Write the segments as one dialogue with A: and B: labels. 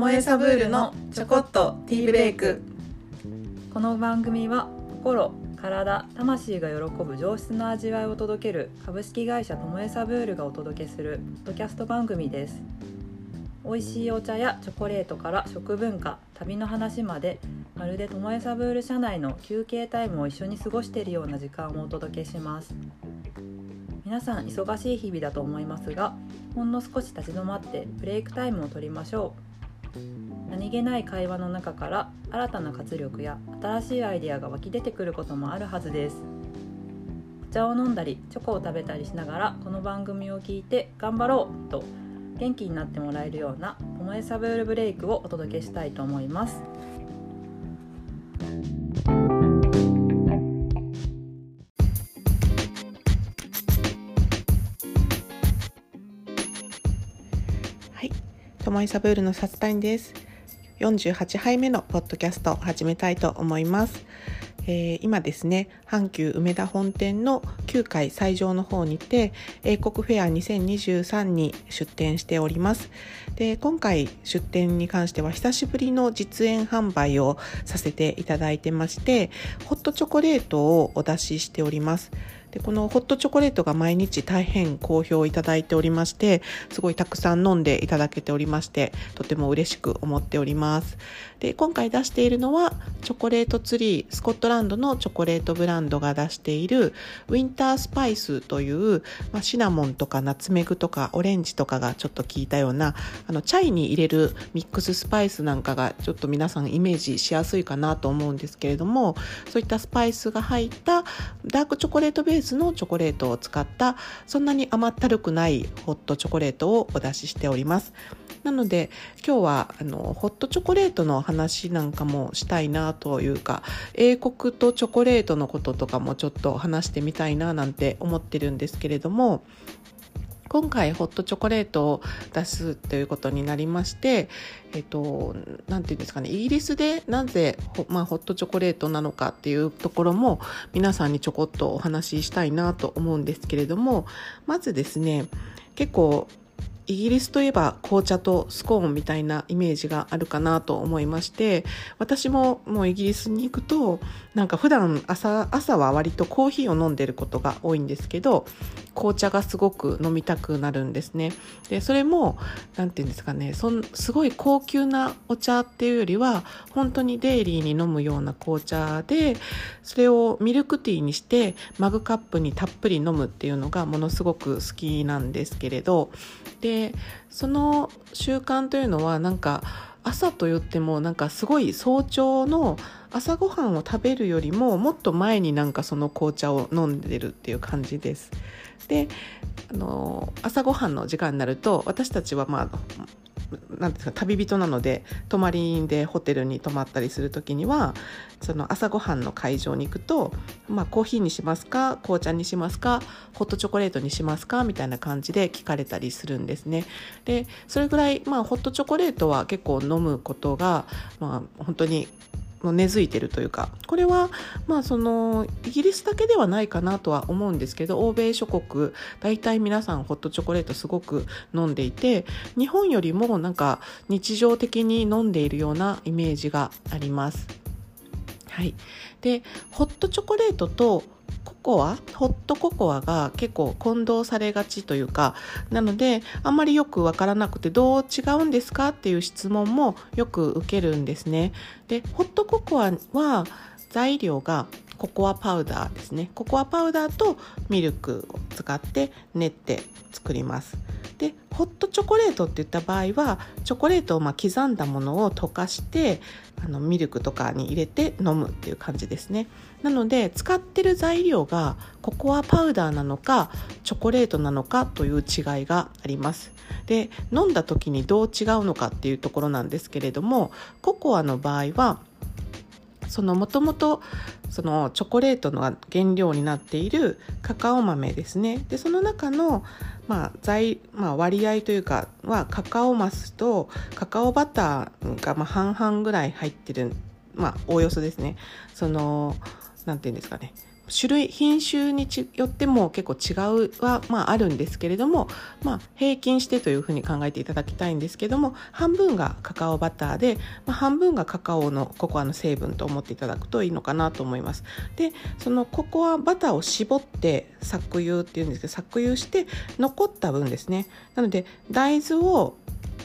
A: もえサブールのちょこっとティーブレイク。
B: この番組は心体魂が喜ぶ上質な味わいを届ける株式会社ともえサブールがお届けするポッドキャスト番組です。美味しいお茶やチョコレートから食文化旅の話までまるでともえサブール社内の休憩タイムを一緒に過ごしているような時間をお届けします。皆さん忙しい日々だと思いますがほんの少し立ち止まってブレイクタイムを取りましょう。何気ない会話の中から新たな活力や新しいアイデアが湧き出てくることもあるはずです。お茶を飲んだりチョコを食べたりしながらこの番組を聞いて頑張ろうと元気になってもらえるような「ともえサブールブレイク」をお届けしたいと思います。
A: ともいサブールのさつたんです48杯目のポッドキャストを始めたいと思います、えー今ですね阪急梅田本店の9階最上の方にて英国フェア2023に出店しております。で今回出店に関しては久しぶりの実演販売をさせていただいてましてホットチョコレートをお出ししております。でこのホットチョコレートが毎日大変好評いただいておりましてすごいたくさん飲んでいただけておりましてとても嬉しく思っております。で今回出しているのはチョコレートツリースコットランドのチョコレートブランドが出しているウィンタースパイスという、まあ、シナモンとかナツメグとかオレンジとかがちょっと効いたようなあのチャイに入れるミックススパイスなんかがちょっと皆さんイメージしやすいかなと思うんですけれどもそういったスパイスが入ったダークチョコレートベースのチョコレートを使ったそんなに甘ったるくないホットチョコレートをお出ししております。なので今日はあのホットチョコレートの話なんかもしたいなというか英国とチョコレートのこととかもちょっと話してみたいななんて思ってるんですけれども今回ホットチョコレートを出すということになりまして、えっと、なんていうんですかね、イギリスでなぜ、ほまあ、ホットチョコレートなのかっていうところも皆さんにちょこっとお話ししたいなと思うんですけれども、まずですね、結構イギリスといえば紅茶とスコーンみたいなイメージがあるかなと思いまして私ももうイギリスに行くとなんか普段朝朝は割とコーヒーを飲んでることが多いんですけど紅茶がすごく飲みたくなるんですね。でそれもなんていうんですかねそんすごい高級なお茶っていうよりは本当にデイリーに飲むような紅茶でそれをミルクティーにしてマグカップにたっぷり飲むっていうのがものすごく好きなんですけれど。でその習慣というのはなんか朝と言ってもなんかすごい早朝の朝ごはんを食べるよりももっと前になんかその紅茶を飲んでるっていう感じです。であの朝ごはんの時間になると私たちはまあなんですか旅人なので泊まりでホテルに泊まったりする時にはその朝ごはんの会場に行くと、まあ、コーヒーにしますか紅茶にしますかホットチョコレートにしますかみたいな感じで聞かれたりするんですね。でそれぐらい、まあ、ホットチョコレートは結構飲むことが、まあ、本当にの根付いてるというかこれはまあそのイギリスだけではないかなとは思うんですけど欧米諸国大体皆さんホットチョコレートすごく飲んでいて日本よりもなんか日常的に飲んでいるようなイメージがあります。はい、でホットチョコレートとココアホットココアが結構混同されがちというかなのであんまりよくわからなくてどう違うんですかっていう質問もよく受けるんですね。でホットココアは材料がココアパウダーですね。ココアパウダーとミルクを使って練って作ります。でホットチョコレートっていった場合はチョコレートをま刻んだものを溶かしてあのミルクとかに入れて飲むっていう感じですね。なので使ってる材料がココアパウダーなのかチョコレートなのかという違いがあります。で飲んだ時にどう違うのかっていうところなんですけれどもココアの場合はそのもともとそのチョコレートの原料になっているカカオ豆ですね。でその中の、まあ材まあ、割合というかはカカオマスとカカオバターがま半々ぐらい入ってるまあおおよそですね。そのなんていうんですかね種類品種によっても結構違うは、まあ、あるんですけれども、まあ、平均してというふうに考えていただきたいんですけども半分がカカオバターで、まあ、半分がカカオのココアの成分と思っていただくといいのかなと思います。でそのココアバターを絞って搾油っていうんですけど搾油して残った分ですねなので大豆を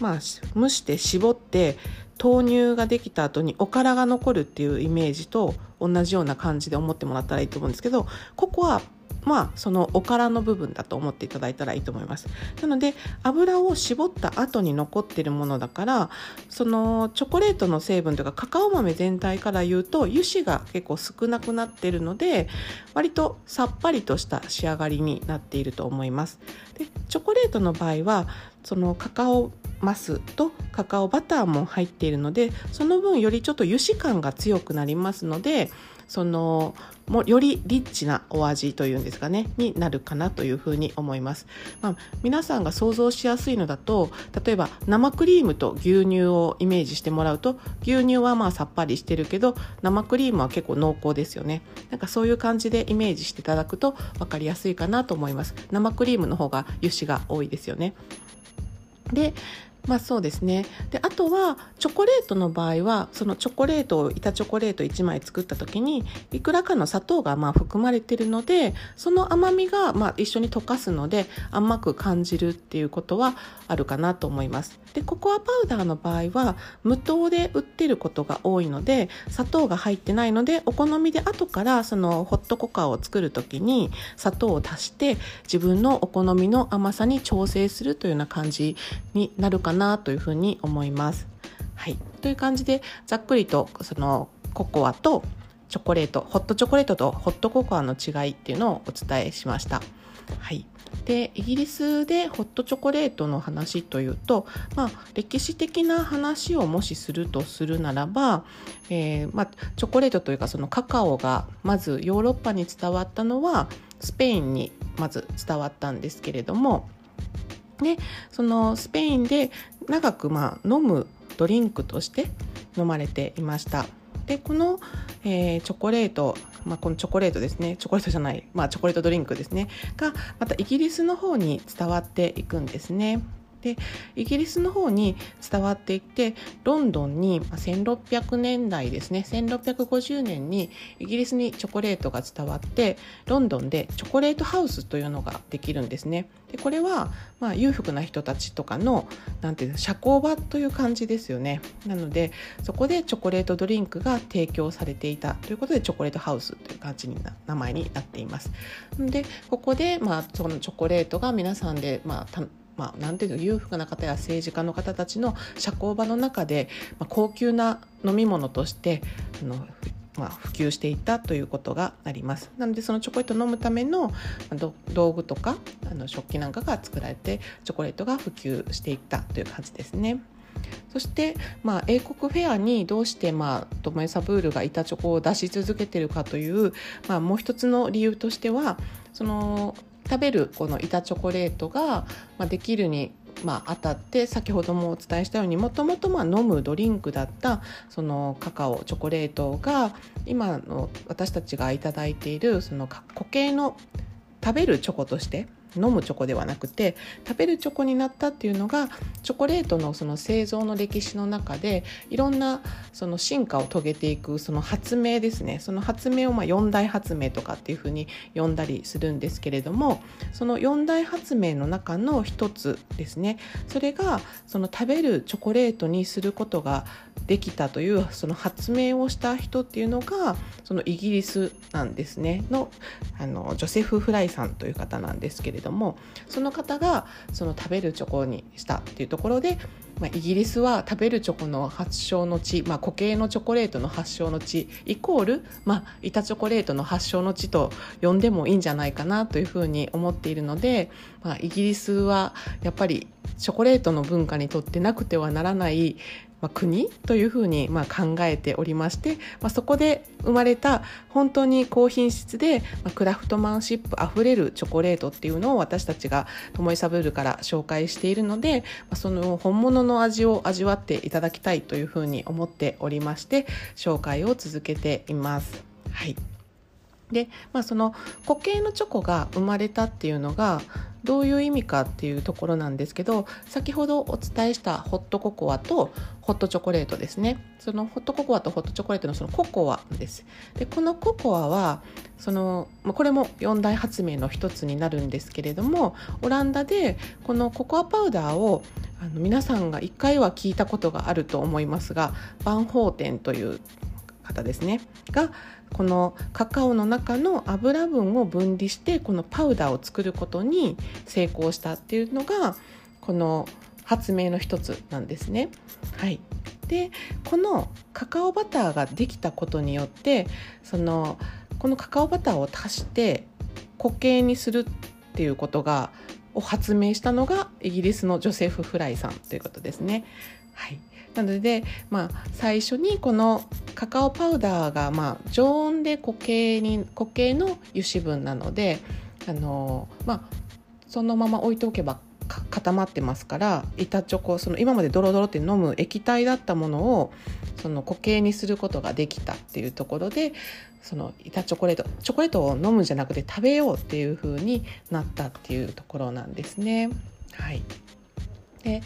A: まあ、蒸して絞って豆乳ができた後におからが残るっていうイメージと同じような感じで思ってもらったらいいと思うんですけどここはまあそのおからの部分だと思っていただいたらいいと思います。なので油を絞った後に残ってるものだからそのチョコレートの成分というかカカオ豆全体から言うと油脂が結構少なくなってるので割とさっぱりとした仕上がりになっていると思います。でチョコレートの場合はそのカカオマスとカカオバターも入っているのでその分よりちょっと油脂感が強くなりますのでそのもよりリッチなお味というんですかねになるかなというふうに思います、まあ、皆さんが想像しやすいのだと例えば生クリームと牛乳をイメージしてもらうと牛乳はまあさっぱりしてるけど生クリームは結構濃厚ですよね。なんかそういう感じでイメージしていただくと分かりやすいかなと思います。生クリームの方が油脂が多いですよね。でまあそうですね。であとはチョコレートの場合はそのチョコレートを板チョコレート1枚作った時にいくらかの砂糖がまあ含まれてるのでその甘みがまあ一緒に溶かすので甘く感じるっていうことはあるかなと思います。でココアパウダーの場合は無糖で売ってることが多いので砂糖が入ってないのでお好みで後からそのホットココアを作る時に砂糖を足して自分のお好みの甘さに調整するというような感じになるかななというふうに思います。はい、という感じでざっくりとそのココアとチョコレートホットチョコレートとホットココアの違いっていうのをお伝えしました。はい、でイギリスでホットチョコレートの話というと、まあ、歴史的な話をもしするとするならば、えー、まあ、チョコレートというかそのカカオがまずヨーロッパに伝わったのはスペインにまず伝わったんですけれどもでそのスペインで長くまあ飲むドリンクとして飲まれていました。でこの、えー、チョコレート、まあ、このチョコレートですねチョコレートじゃない、まあ、チョコレートドリンクですねがまたイギリスの方に伝わっていくんですね。でイギリスの方に伝わっていってロンドンに1600年代ですね1650年にイギリスにチョコレートが伝わってロンドンでチョコレートハウスというのができるんですね。でこれは、まあ、裕福な人たちとかのなんていう社交場という感じですよね。なのでそこでチョコレートドリンクが提供されていたということでチョコレートハウスという感じに名前になっています。でここで、まあ、そのチョコレートが皆さんで、まあ、まあ、なんていうの裕福な方や政治家の方たちの社交場の中で、まあ、高級な飲み物としてあのまあ、普及していったということがありますなのでそのチョコレートを飲むための道具とかあの食器なんかが作られてチョコレートが普及していったという感じですね。そして、まあ、英国フェアにどうして、まあ、トモエサブールが板チョコを出し続けているかという、まあ、もう一つの理由としてはその食べるこの板チョコレートが、まあ、できるにまあ、当たって先ほどもお伝えしたようにもともと飲むドリンクだったそのカカオチョコレートが今の私たちが頂いているその固形の食べるチョコとして飲むチョコではなくて食べるチョコになったっていうのがチョコレートのその製造の歴史の中でいろんなその進化を遂げていくその発明ですね。その発明をまあ4大発明とかっていうふうに呼んだりするんですけれどもその4大発明の中の一つですね。それがその食べるチョコレートにすることができたというその発明をした人っていうのがそのイギリスなんですね。のあのジョセフ・フライさんという方なんですけれどどもその方がその食べるチョコにしたっていうところで、まあ、イギリスは食べるチョコの発祥の地、まあ、固形のチョコレートの発祥の地イコール、まあ、板チョコレートの発祥の地と呼んでもいいんじゃないかなというふうに思っているので、まあ、イギリスはやっぱりチョコレートの文化にとってなくてはならないまあ、国というふうにまあ考えておりまして、まあ、そこで生まれた本当に高品質で、まあ、クラフトマンシップあふれるチョコレートっていうのを私たちがともいサブールから紹介しているので、まあ、その本物の味を味わっていただきたいというふうに思っておりまして紹介を続けています。はいで、まあ、その固形のチョコが生まれたっていうのがどういう意味かっていうところなんですけど先ほどお伝えしたホットココアとホットチョコレートですね。そのホットココアとホットチョコレートのそのココアです。でこのココアはそのこれも四大発明の一つになるんですけれどもオランダでこのココアパウダーをあの皆さんが1回は聞いたことがあると思いますがバンホーテンという方ですね。がこのカカオの中の油分を分離してこのパウダーを作ることに成功したっていうのがこの発明の一つなんですね。はい、でこのカカオバターができたことによってそのこのカカオバターを足して固形にするっていうことがを発明したのがイギリスのジョセフ・フライさんということですね。はい、なので、まあ、最初にこのカカオパウダーが、まあ、常温で固形に固形の油脂分なのであの、まあ、そのまま置いておけば固まってますから板チョコその今までドロドロって飲む液体だったものをその固形にすることができたっていうところでその板チョコレートチョコレートを飲むんじゃなくて食べようっていう風になったっていうところなんですね。はいで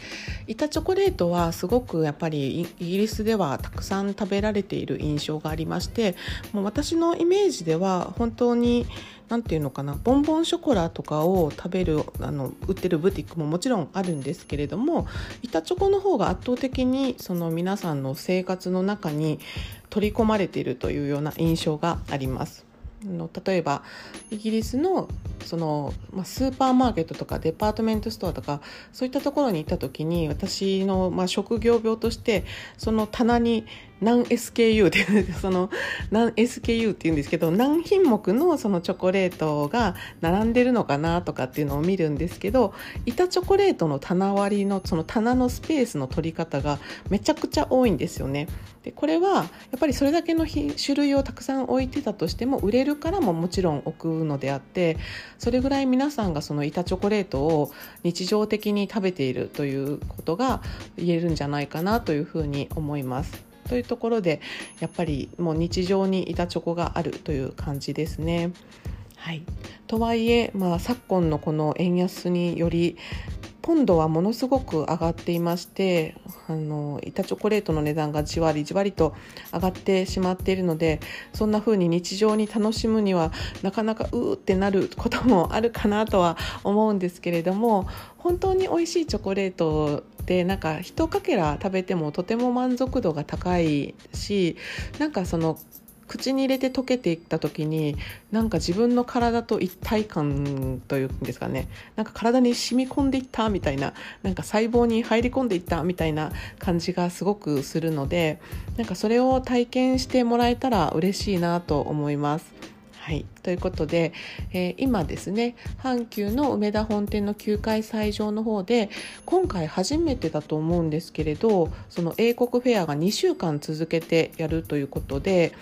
A: 板チョコレートはすごくやっぱりイギリスではたくさん食べられている印象がありましてもう私のイメージでは本当に何て言うのかなボンボンショコラとかを食べるあの売ってるブティックももちろんあるんですけれども板チョコの方が圧倒的にその皆さんの生活の中に取り込まれているというような印象があります。の例えばイギリスのその、まあ、スーパーマーケットとかデパートメントストアとかそういったところに行った時に私の、まあ、職業病としてその棚に何 SKU っていう その何 SKU っていうんですけど何品目のそのチョコレートが並んでるのかなとかっていうのを見るんですけど板チョコレートの棚割りのその棚のスペースの取り方がめちゃくちゃ多いんですよね。でこれはやっぱりそれだけの種類をたくさん置いてたとしても売れるからももちろん置くのであってそれぐらい皆さんがその板チョコレートを日常的に食べているということが言えるんじゃないかなというふうに思います。というところでやっぱりもう日常に板チョコがあるという感じですね。はい、とはいえ、まあ、昨今のこの円安によりポンドはものすごく上がっていましてあの板チョコレートの値段がじわりじわりと上がってしまっているのでそんな風に日常に楽しむにはなかなかうーってなることもあるかなとは思うんですけれども本当に美味しいチョコレートでなんか一かけら食べてもとても満足度が高いしなんかその口に入れて溶けていった時になんか自分の体と一体感というんですかねなんか体に染み込んでいったみたいななんか細胞に入り込んでいったみたいな感じがすごくするのでなんかそれを体験してもらえたら嬉しいなと思います。はい、ということで、えー、今ですね阪急の梅田本店の9階斎場の方で今回初めてだと思うんですけれどその英国フェアが2週間続けてやるということで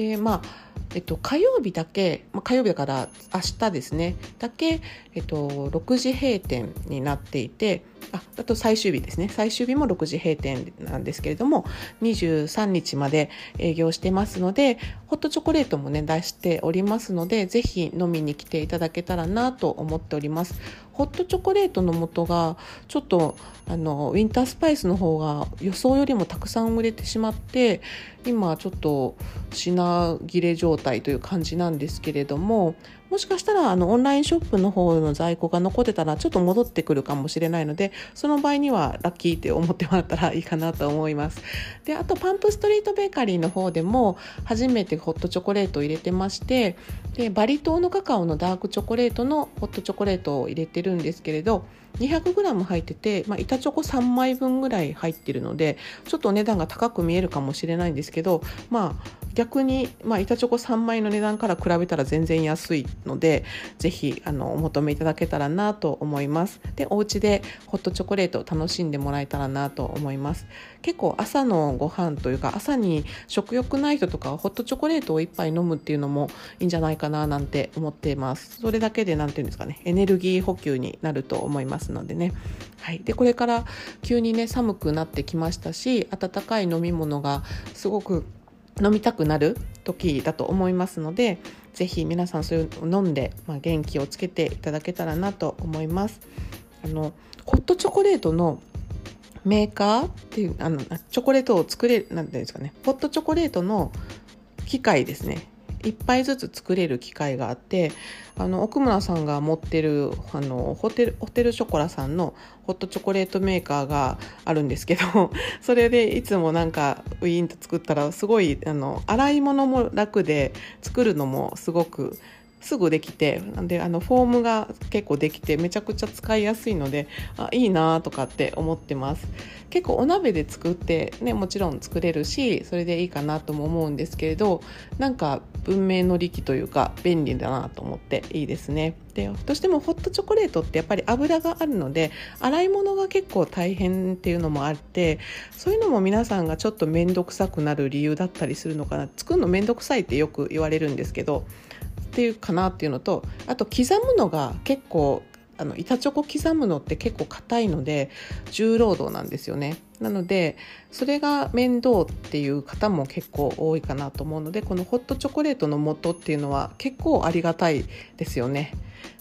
A: でまあえっと、火曜日だけ、まあ、火曜日だから明日ですね。だけ、えっと、6時閉店になっていてああと最終日ですね。最終日も6時閉店なんですけれども23日まで営業してますのでホットチョコレートもね出しておりますのでぜひ飲みに来ていただけたらなと思っております。ホットチョコレートの素がちょっとあのウィンタースパイスの方が予想よりもたくさん売れてしまって今ちょっと品切れ状状態という感じなんですけれどももしかしたらあのオンラインショップの方の在庫が残ってたらちょっと戻ってくるかもしれないのでその場合にはラッキーって思ってもらったらいいかなと思います。であとパンプストリートベーカリーの方でも初めてホットチョコレートを入れてましてでバリ島のカカオのダークチョコレートのホットチョコレートを入れてるんですけれど 200g 入ってて、まあ、板チョコ3枚分ぐらい入ってるのでちょっとお値段が高く見えるかもしれないんですけどまあ逆に、まあ、板チョコ3枚の値段から比べたら全然安いのでぜひあのお求めいただけたらなと思います。でお家でホットチョコレートを楽しんでもらえたらなと思います。結構朝のご飯というか朝に食欲ない人とかホットチョコレートを1杯飲むっていうのもいいんじゃないかななんて思っています。それだけで何て言うんですかねエネルギー補給になると思います。ますのでね。はい、でこれから急にね寒くなってきましたし温かい飲み物がすごく飲みたくなる時だと思いますのでぜひ皆さんそういうのを飲んで、まあ、元気をつけていただけたらなと思います。あのホットチョコレートのメーカーっていうあのチョコレートを作れるなんていうんですかね。ホットチョコレートの機械ですね。1杯ずつ作れる機械があってあの奥村さんが持ってるあのホテルホテルショコラさんのホットチョコレートメーカーがあるんですけど それでいつもなんかウィーンと作ったらすごいあの洗い物も楽で作るのもすごくすぐできてであのフォームが結構できてめちゃくちゃ使いやすいのであいいなとかって思ってます。結構お鍋で作ってねもちろん作れるしそれでいいかなとも思うんですけれどなんか文明の利器というか便利だなと思っていいですね。でどうしてもホットチョコレートってやっぱり油があるので洗い物が結構大変っていうのもあってそういうのも皆さんがちょっと面倒くさくなる理由だったりするのかな。作るの面倒くさいってよく言われるんですけどっていうかなっていうのとあと刻むのが結構あの板チョコ刻むのって結構硬いので重労働なんですよね。なのでそれが面倒っていう方も結構多いかなと思うのでこのホットチョコレートの素っていうのは結構ありがたいですよね。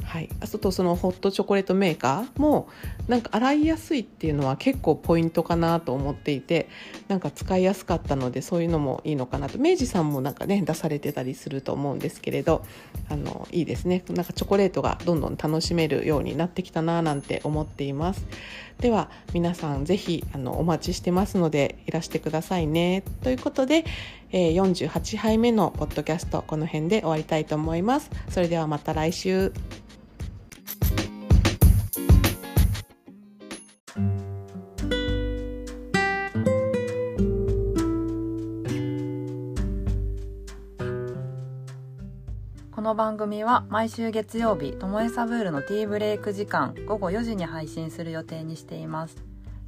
A: はい、あとそのホットチョコレートメーカーもなんか洗いやすいっていうのは結構ポイントかなと思っていてなんか使いやすかったのでそういうのもいいのかなと。明治さんもなんかね出されてたりすると思うんですけれどあのいいですね。なんかチョコレートがどんどん楽しめるようになってきたななんて思っています。では皆さんぜひあのお待ちしてますのでいらしてくださいね。ということで、えー、48杯目のポッドキャストこの辺で終わりたいと思います。それではまた来週。
B: の番組は毎週月曜日ともえサブールのティーブレイク時間午後4時に配信する予定にしています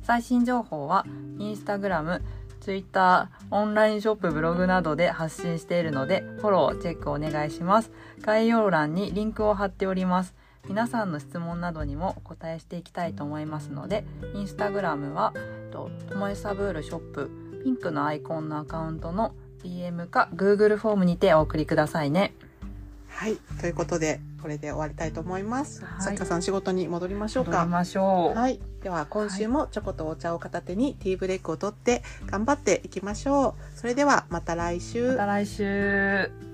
B: 最新情報はインスタグラムツイッター、オンラインショップ、ブログなどで発信しているので、フォロー、チェックお願いします。概要欄にリンクを貼っております。皆さんの質問などにもお答えしていきたいと思いますので、インスタグラムは、ともえサブールショップ、ピンクのアイコンのアカウントの DM か Google フォームにてお送りくださいね。
A: はい、ということで、これで終わりたいと思います。
B: はい
A: さん、仕事に戻りましょうか。
B: 戻りましょう。
A: はい、では今週もチョコとお茶を片手にティーブレイクを取って頑張っていきましょう。それではまた来週。
B: また来週。